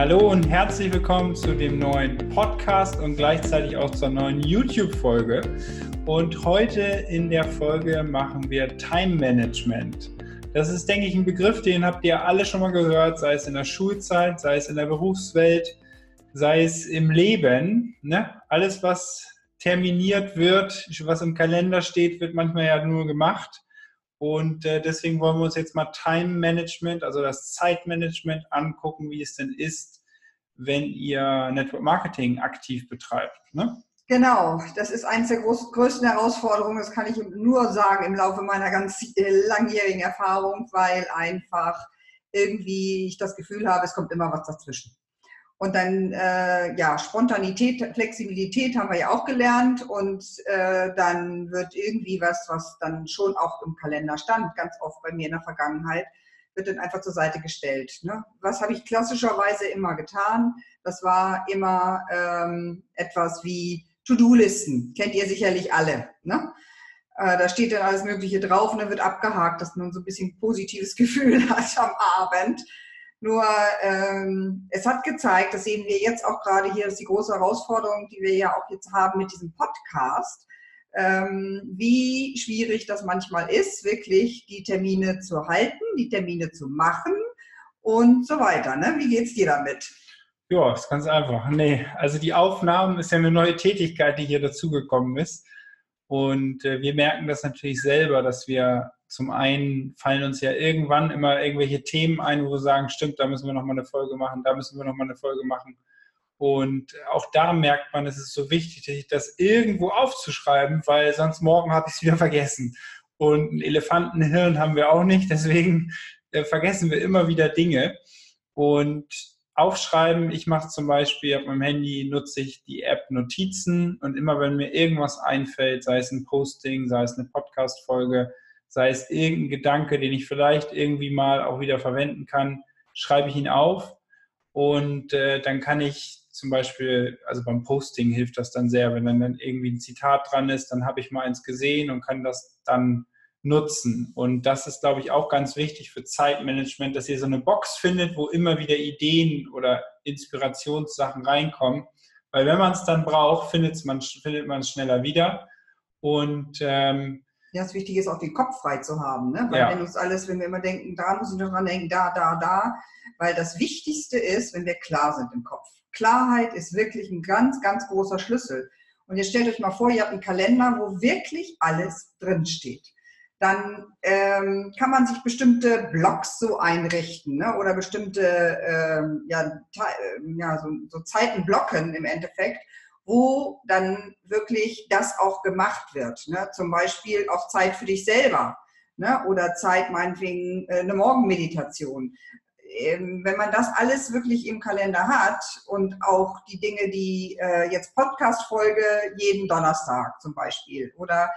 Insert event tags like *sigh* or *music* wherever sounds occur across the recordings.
Hallo und herzlich willkommen zu dem neuen Podcast und gleichzeitig auch zur neuen YouTube-Folge. Und heute in der Folge machen wir Time Management. Das ist, denke ich, ein Begriff, den habt ihr alle schon mal gehört, sei es in der Schulzeit, sei es in der Berufswelt, sei es im Leben. Ne? Alles, was terminiert wird, was im Kalender steht, wird manchmal ja nur gemacht. Und äh, deswegen wollen wir uns jetzt mal Time Management, also das Zeitmanagement angucken, wie es denn ist, wenn ihr Network Marketing aktiv betreibt. Ne? Genau, das ist eines der groß, größten Herausforderungen, das kann ich nur sagen im Laufe meiner ganz äh, langjährigen Erfahrung, weil einfach irgendwie ich das Gefühl habe, es kommt immer was dazwischen. Und dann, äh, ja, Spontanität, Flexibilität haben wir ja auch gelernt. Und äh, dann wird irgendwie was, was dann schon auch im Kalender stand, ganz oft bei mir in der Vergangenheit, wird dann einfach zur Seite gestellt. Ne? Was habe ich klassischerweise immer getan? Das war immer ähm, etwas wie To-Do-Listen. Kennt ihr sicherlich alle. Ne? Äh, da steht dann alles Mögliche drauf und dann wird abgehakt, dass man so ein bisschen positives *laughs* Gefühl hat am Abend. Nur ähm, es hat gezeigt, das sehen wir jetzt auch gerade hier, das ist die große Herausforderung, die wir ja auch jetzt haben mit diesem Podcast, ähm, wie schwierig das manchmal ist, wirklich die Termine zu halten, die Termine zu machen und so weiter. Ne? Wie geht's dir damit? Ja, ist ganz einfach. Nee, also die Aufnahmen ist ja eine neue Tätigkeit, die hier dazugekommen ist. Und äh, wir merken das natürlich selber, dass wir zum einen fallen uns ja irgendwann immer irgendwelche Themen ein, wo wir sagen, stimmt, da müssen wir nochmal eine Folge machen, da müssen wir nochmal eine Folge machen. Und auch da merkt man, es ist so wichtig, das irgendwo aufzuschreiben, weil sonst morgen habe ich es wieder vergessen. Und ein Elefantenhirn haben wir auch nicht, *laughs* deswegen äh, vergessen wir immer wieder Dinge. Und aufschreiben, ich mache zum Beispiel auf meinem Handy, nutze ich die App Notizen und immer wenn mir irgendwas einfällt, sei es ein Posting, sei es eine Podcast-Folge, sei es irgendein Gedanke, den ich vielleicht irgendwie mal auch wieder verwenden kann, schreibe ich ihn auf und äh, dann kann ich zum Beispiel, also beim Posting hilft das dann sehr, wenn dann, irgendwie ein Zitat dran ist, dann habe ich mal eins gesehen und kann das dann nutzen. Und das ist, glaube ich, auch ganz wichtig für Zeitmanagement, dass ihr so eine Box findet, wo immer wieder Ideen oder Inspirationssachen reinkommen. Weil wenn man es dann braucht, findet man es schneller wieder. Und ähm, das Wichtige ist auch den Kopf frei zu haben, ne? Weil ja. wenn uns alles, wenn wir immer denken, da muss ich noch dran denken, da, da, da, weil das Wichtigste ist, wenn wir klar sind im Kopf. Klarheit ist wirklich ein ganz, ganz großer Schlüssel. Und jetzt stellt euch mal vor, ihr habt einen Kalender, wo wirklich alles drinsteht. Dann ähm, kann man sich bestimmte Blocks so einrichten ne? oder bestimmte ähm, ja, ja, so, so Zeiten blocken im Endeffekt wo dann wirklich das auch gemacht wird. Ne? Zum Beispiel auch Zeit für dich selber ne? oder Zeit meinetwegen äh, eine Morgenmeditation. Ähm, wenn man das alles wirklich im Kalender hat und auch die Dinge, die äh, jetzt Podcast-Folge jeden Donnerstag zum Beispiel oder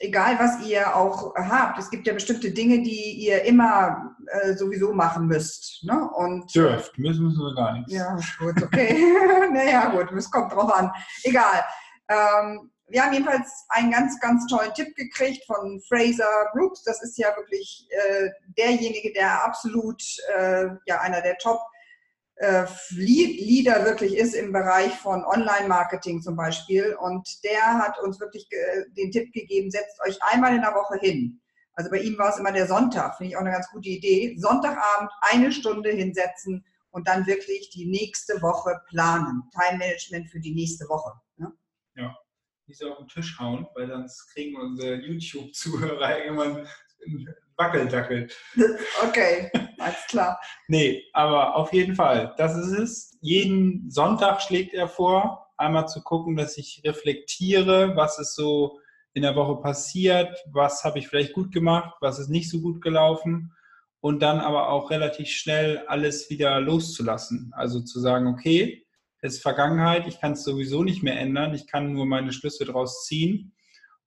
egal was ihr auch habt, es gibt ja bestimmte Dinge, die ihr immer äh, sowieso machen müsst. Ne? Und, Dürft, müssen wir gar nicht. Ja, gut, okay. *laughs* naja, gut, es kommt drauf an. Egal. Ähm, wir haben jedenfalls einen ganz, ganz tollen Tipp gekriegt von Fraser Brooks. Das ist ja wirklich äh, derjenige, der absolut äh, ja, einer der Top- äh, Leader wirklich ist im Bereich von Online-Marketing zum Beispiel. Und der hat uns wirklich den Tipp gegeben, setzt euch einmal in der Woche hin. Also bei ihm war es immer der Sonntag, finde ich auch eine ganz gute Idee. Sonntagabend eine Stunde hinsetzen und dann wirklich die nächste Woche planen. Time-Management für die nächste Woche. Ne? Ja, nicht so auf den Tisch hauen, weil sonst kriegen unsere YouTube-Zuhörer irgendwann Wackeldackel. *laughs* Okay, alles klar. nee, aber auf jeden Fall, das ist es. Jeden Sonntag schlägt er vor, einmal zu gucken, dass ich reflektiere, was ist so in der Woche passiert, was habe ich vielleicht gut gemacht, was ist nicht so gut gelaufen und dann aber auch relativ schnell alles wieder loszulassen. Also zu sagen, okay, es ist Vergangenheit, ich kann es sowieso nicht mehr ändern, ich kann nur meine Schlüsse daraus ziehen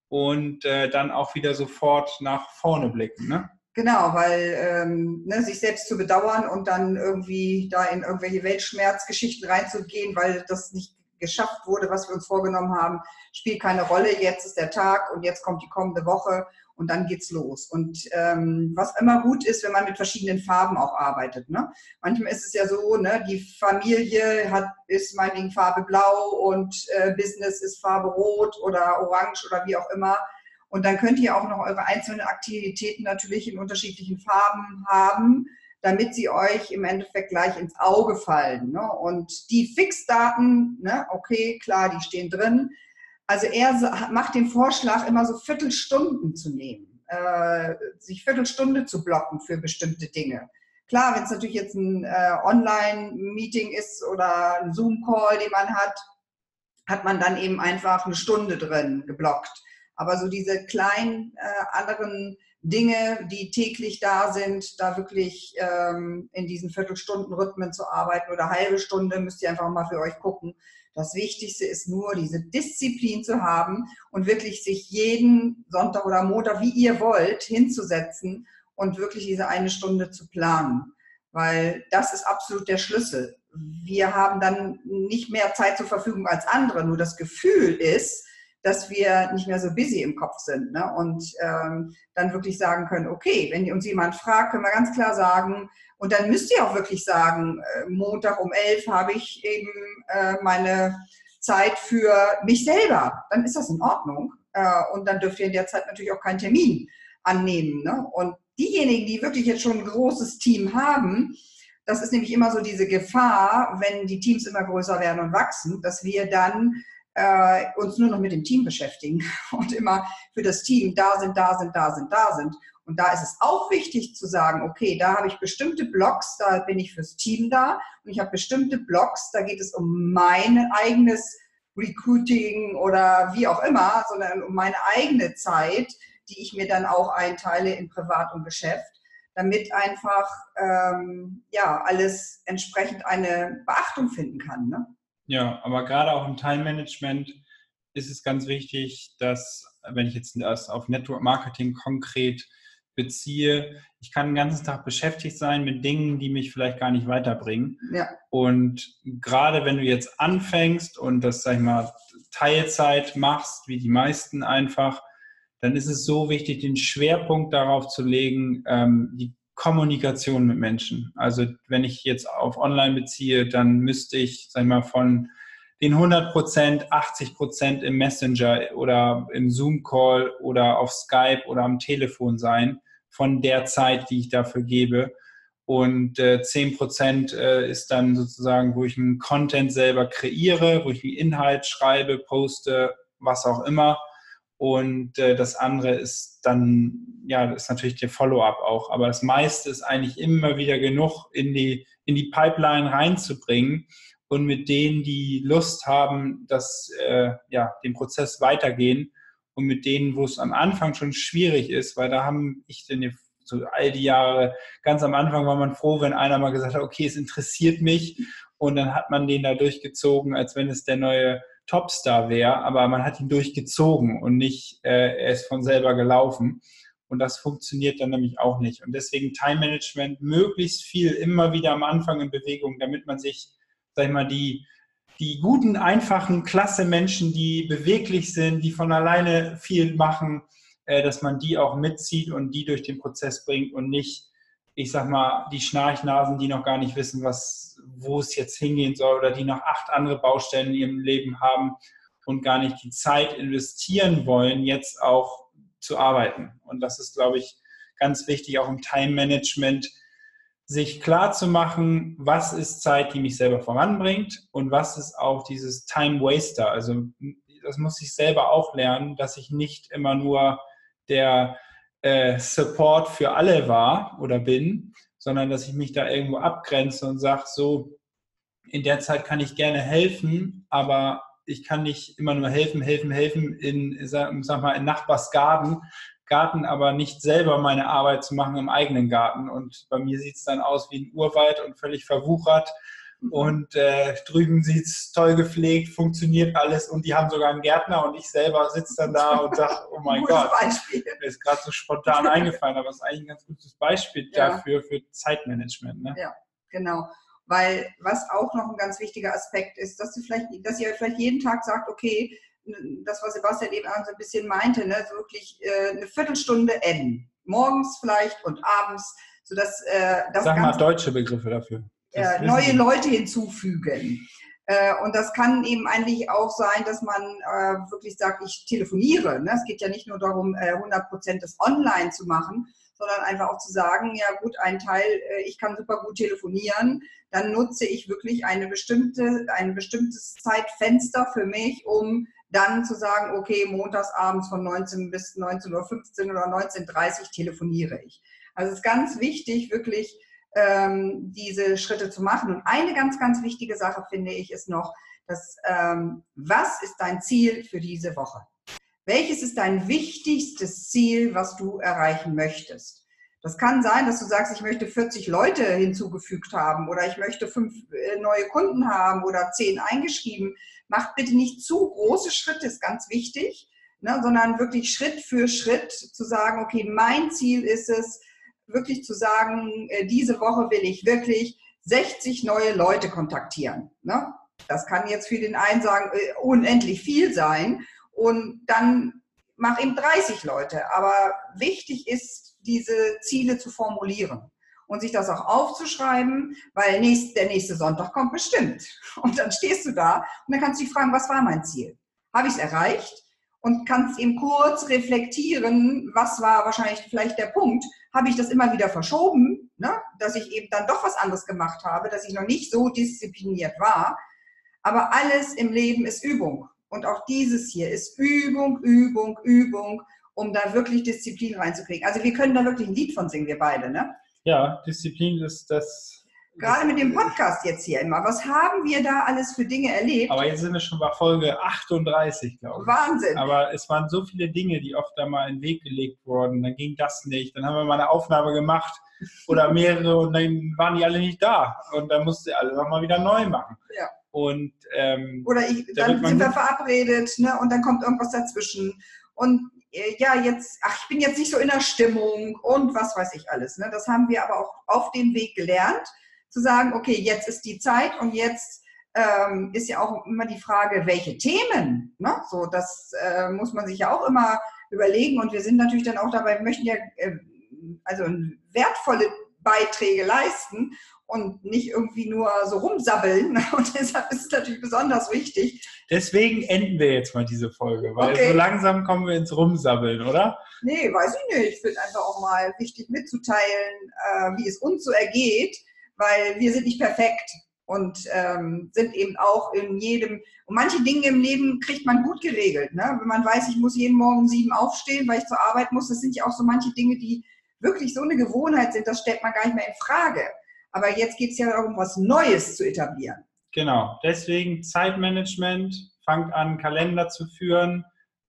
und äh, dann auch wieder sofort nach vorne blicken. Ne? Genau, weil ähm, ne, sich selbst zu bedauern und dann irgendwie da in irgendwelche Weltschmerzgeschichten reinzugehen, weil das nicht geschafft wurde, was wir uns vorgenommen haben, spielt keine Rolle. Jetzt ist der Tag und jetzt kommt die kommende Woche und dann geht's los. Und ähm, was immer gut ist, wenn man mit verschiedenen Farben auch arbeitet. Ne? Manchmal ist es ja so, ne, die Familie hat, ist meinetwegen Farbe blau und äh, Business ist Farbe rot oder orange oder wie auch immer. Und dann könnt ihr auch noch eure einzelnen Aktivitäten natürlich in unterschiedlichen Farben haben, damit sie euch im Endeffekt gleich ins Auge fallen. Ne? Und die Fixdaten, ne, okay, klar, die stehen drin also er macht den Vorschlag, immer so Viertelstunden zu nehmen, äh, sich Viertelstunde zu blocken für bestimmte Dinge. Klar, wenn es natürlich jetzt ein äh, Online-Meeting ist oder ein Zoom-Call, den man hat, hat man dann eben einfach eine Stunde drin geblockt. Aber so diese kleinen äh, anderen Dinge, die täglich da sind, da wirklich ähm, in diesen Viertelstunden-Rhythmen zu arbeiten oder halbe Stunde, müsst ihr einfach mal für euch gucken, das Wichtigste ist nur, diese Disziplin zu haben und wirklich sich jeden Sonntag oder Montag, wie ihr wollt, hinzusetzen und wirklich diese eine Stunde zu planen. Weil das ist absolut der Schlüssel. Wir haben dann nicht mehr Zeit zur Verfügung als andere, nur das Gefühl ist, dass wir nicht mehr so busy im Kopf sind ne? und ähm, dann wirklich sagen können, okay, wenn uns jemand fragt, können wir ganz klar sagen, und dann müsst ihr auch wirklich sagen, äh, Montag um elf habe ich eben äh, meine Zeit für mich selber. Dann ist das in Ordnung. Äh, und dann dürft ihr in der Zeit natürlich auch keinen Termin annehmen. Ne? Und diejenigen, die wirklich jetzt schon ein großes Team haben, das ist nämlich immer so diese Gefahr, wenn die Teams immer größer werden und wachsen, dass wir dann äh, uns nur noch mit dem Team beschäftigen *laughs* und immer für das Team da sind, da sind, da sind, da sind. Und da ist es auch wichtig zu sagen, okay, da habe ich bestimmte Blogs, da bin ich fürs Team da und ich habe bestimmte Blogs, da geht es um mein eigenes Recruiting oder wie auch immer, sondern um meine eigene Zeit, die ich mir dann auch einteile in Privat und Geschäft, damit einfach ähm, ja alles entsprechend eine Beachtung finden kann. Ne? Ja, aber gerade auch im Time Management ist es ganz wichtig, dass wenn ich jetzt das auf Network Marketing konkret beziehe. Ich kann den ganzen Tag beschäftigt sein mit Dingen, die mich vielleicht gar nicht weiterbringen. Ja. Und gerade wenn du jetzt anfängst und das, sag ich mal, Teilzeit machst, wie die meisten einfach, dann ist es so wichtig, den Schwerpunkt darauf zu legen, ähm, die Kommunikation mit Menschen. Also wenn ich jetzt auf Online beziehe, dann müsste ich, sag ich mal, von den 100 Prozent, 80 Prozent im Messenger oder im Zoom-Call oder auf Skype oder am Telefon sein von der Zeit, die ich dafür gebe. Und äh, 10% äh, ist dann sozusagen, wo ich einen Content selber kreiere, wo ich einen Inhalt schreibe, poste, was auch immer. Und äh, das andere ist dann, ja, ist natürlich der Follow-up auch. Aber das meiste ist eigentlich immer wieder genug in die, in die Pipeline reinzubringen und mit denen, die Lust haben, dass äh, ja, den Prozess weitergehen, und mit denen, wo es am Anfang schon schwierig ist, weil da haben ich denn so all die Jahre, ganz am Anfang war man froh, wenn einer mal gesagt hat, okay, es interessiert mich und dann hat man den da durchgezogen, als wenn es der neue Topstar wäre, aber man hat ihn durchgezogen und nicht, äh, er ist von selber gelaufen. Und das funktioniert dann nämlich auch nicht. Und deswegen Time Management möglichst viel immer wieder am Anfang in Bewegung, damit man sich, sag ich mal, die, die guten, einfachen, klasse Menschen, die beweglich sind, die von alleine viel machen, äh, dass man die auch mitzieht und die durch den Prozess bringt und nicht, ich sag mal, die Schnarchnasen, die noch gar nicht wissen, was, wo es jetzt hingehen soll oder die noch acht andere Baustellen in ihrem Leben haben und gar nicht die Zeit investieren wollen, jetzt auch zu arbeiten. Und das ist, glaube ich, ganz wichtig, auch im Time-Management, sich klar zu machen, was ist Zeit, die mich selber voranbringt und was ist auch dieses Time Waster. Also das muss ich selber auch lernen, dass ich nicht immer nur der äh, Support für alle war oder bin, sondern dass ich mich da irgendwo abgrenze und sage, so, in der Zeit kann ich gerne helfen, aber ich kann nicht immer nur helfen, helfen, helfen in, sag mal, in Nachbarsgarten, Garten, aber nicht selber meine Arbeit zu machen im eigenen Garten. Und bei mir sieht es dann aus wie ein Urwald und völlig verwuchert. Mhm. Und äh, drüben sieht es toll gepflegt, funktioniert alles und die haben sogar einen Gärtner und ich selber sitze dann da und sage, oh *laughs* mein Gott, Beispiel. mir ist gerade so spontan *laughs* eingefallen, aber es ist eigentlich ein ganz gutes Beispiel ja. dafür, für Zeitmanagement. Ne? Ja, genau. Weil was auch noch ein ganz wichtiger Aspekt ist, dass, du vielleicht, dass ihr vielleicht jeden Tag sagt, okay, das, was Sebastian eben so ein bisschen meinte, ne, so wirklich äh, eine Viertelstunde N. Morgens vielleicht und abends, sodass äh, das Sag mal deutsche Begriffe dafür. Äh, neue Leute hinzufügen. Äh, und das kann eben eigentlich auch sein, dass man äh, wirklich sagt, ich telefoniere. Ne? Es geht ja nicht nur darum, 100 Prozent des Online zu machen, sondern einfach auch zu sagen, ja gut, ein Teil, ich kann super gut telefonieren, dann nutze ich wirklich eine bestimmte, ein bestimmtes Zeitfenster für mich, um dann zu sagen, okay, montags abends von 19 bis 19.15 Uhr oder 19.30 Uhr telefoniere ich. Also es ist ganz wichtig, wirklich ähm, diese Schritte zu machen. Und eine ganz, ganz wichtige Sache finde ich ist noch, dass, ähm, was ist dein Ziel für diese Woche? Welches ist dein wichtigstes Ziel, was du erreichen möchtest? Das kann sein, dass du sagst, ich möchte 40 Leute hinzugefügt haben oder ich möchte fünf äh, neue Kunden haben oder zehn eingeschrieben. Macht bitte nicht zu große Schritte, ist ganz wichtig, ne, sondern wirklich Schritt für Schritt zu sagen, okay, mein Ziel ist es, wirklich zu sagen, äh, diese Woche will ich wirklich 60 neue Leute kontaktieren. Ne? Das kann jetzt für den einen sagen, äh, unendlich viel sein. Und dann mach eben 30 Leute. Aber wichtig ist, diese Ziele zu formulieren und sich das auch aufzuschreiben, weil nächst, der nächste Sonntag kommt bestimmt. *laughs* Und dann stehst du da und dann kannst du dich fragen, was war mein Ziel? Habe ich es erreicht? Und kannst eben kurz reflektieren, was war wahrscheinlich vielleicht der Punkt. Habe ich das immer wieder verschoben, ne? dass ich eben dann doch was anderes gemacht habe, dass ich noch nicht so diszipliniert war. Aber alles im Leben ist Übung. Und auch dieses hier ist Übung, Übung, Übung um da wirklich Disziplin reinzukriegen. Also wir können da wirklich ein Lied von singen, wir beide, ne? Ja, Disziplin ist das. Gerade mit dem Podcast jetzt hier immer. Was haben wir da alles für Dinge erlebt? Aber jetzt sind wir schon bei Folge 38, glaube ich. Wahnsinn. Aber es waren so viele Dinge, die oft da mal in den Weg gelegt wurden. Dann ging das nicht. Dann haben wir mal eine Aufnahme gemacht oder *laughs* mehrere und dann waren die alle nicht da. Und dann musste alle nochmal wieder neu machen. Ja. Und, ähm, oder ich, dann sind wir verabredet ne, und dann kommt irgendwas dazwischen. Und äh, ja, jetzt, ach, ich bin jetzt nicht so in der Stimmung und was weiß ich alles. Ne? Das haben wir aber auch auf dem Weg gelernt, zu sagen, okay, jetzt ist die Zeit und jetzt ähm, ist ja auch immer die Frage, welche Themen. Ne? So, das äh, muss man sich ja auch immer überlegen und wir sind natürlich dann auch dabei, wir möchten ja äh, also wertvolle Beiträge leisten und nicht irgendwie nur so rumsabbeln. *laughs* Und deshalb ist es natürlich besonders wichtig. Deswegen enden wir jetzt mal diese Folge, weil okay. so langsam kommen wir ins Rumsabbeln, oder? Nee, weiß ich nicht. Ich finde einfach auch mal wichtig mitzuteilen, äh, wie es uns so ergeht, weil wir sind nicht perfekt und ähm, sind eben auch in jedem, und manche Dinge im Leben kriegt man gut geregelt. Ne? Wenn man weiß, ich muss jeden Morgen um sieben aufstehen, weil ich zur Arbeit muss, das sind ja auch so manche Dinge, die wirklich so eine Gewohnheit sind, das stellt man gar nicht mehr in Frage. Aber jetzt geht es ja darum, was Neues zu etablieren. Genau, deswegen Zeitmanagement, fangt an, Kalender zu führen,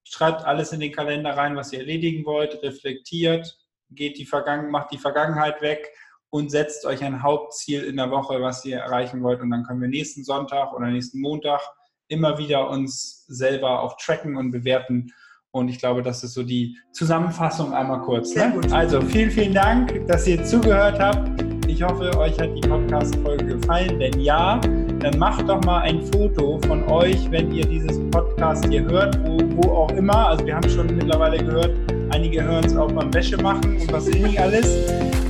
schreibt alles in den Kalender rein, was ihr erledigen wollt, reflektiert, geht die Vergangen macht die Vergangenheit weg und setzt euch ein Hauptziel in der Woche, was ihr erreichen wollt. Und dann können wir nächsten Sonntag oder nächsten Montag immer wieder uns selber auch tracken und bewerten. Und ich glaube, das ist so die Zusammenfassung einmal kurz. Ne? Also vielen, vielen Dank, dass ihr zugehört habt. Ich hoffe, euch hat die Podcast-Folge gefallen. Wenn ja, dann macht doch mal ein Foto von euch, wenn ihr dieses Podcast hier hört, wo, wo auch immer. Also wir haben schon mittlerweile gehört, einige hören es auch beim Wäsche machen und was nicht alles.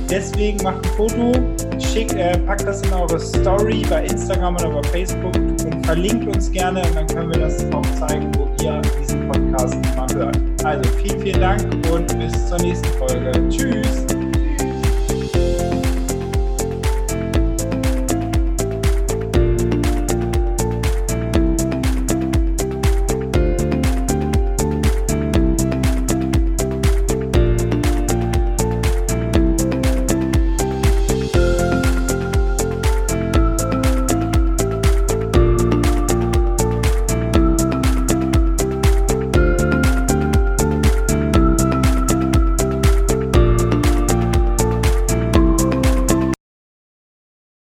Deswegen macht ein Foto, schickt, äh, packt das in eure Story bei Instagram oder bei Facebook und verlinkt uns gerne und dann können wir das auch zeigen, wo ihr diesen Podcast mal hört. Also vielen, vielen Dank und bis zur nächsten Folge. Tschüss!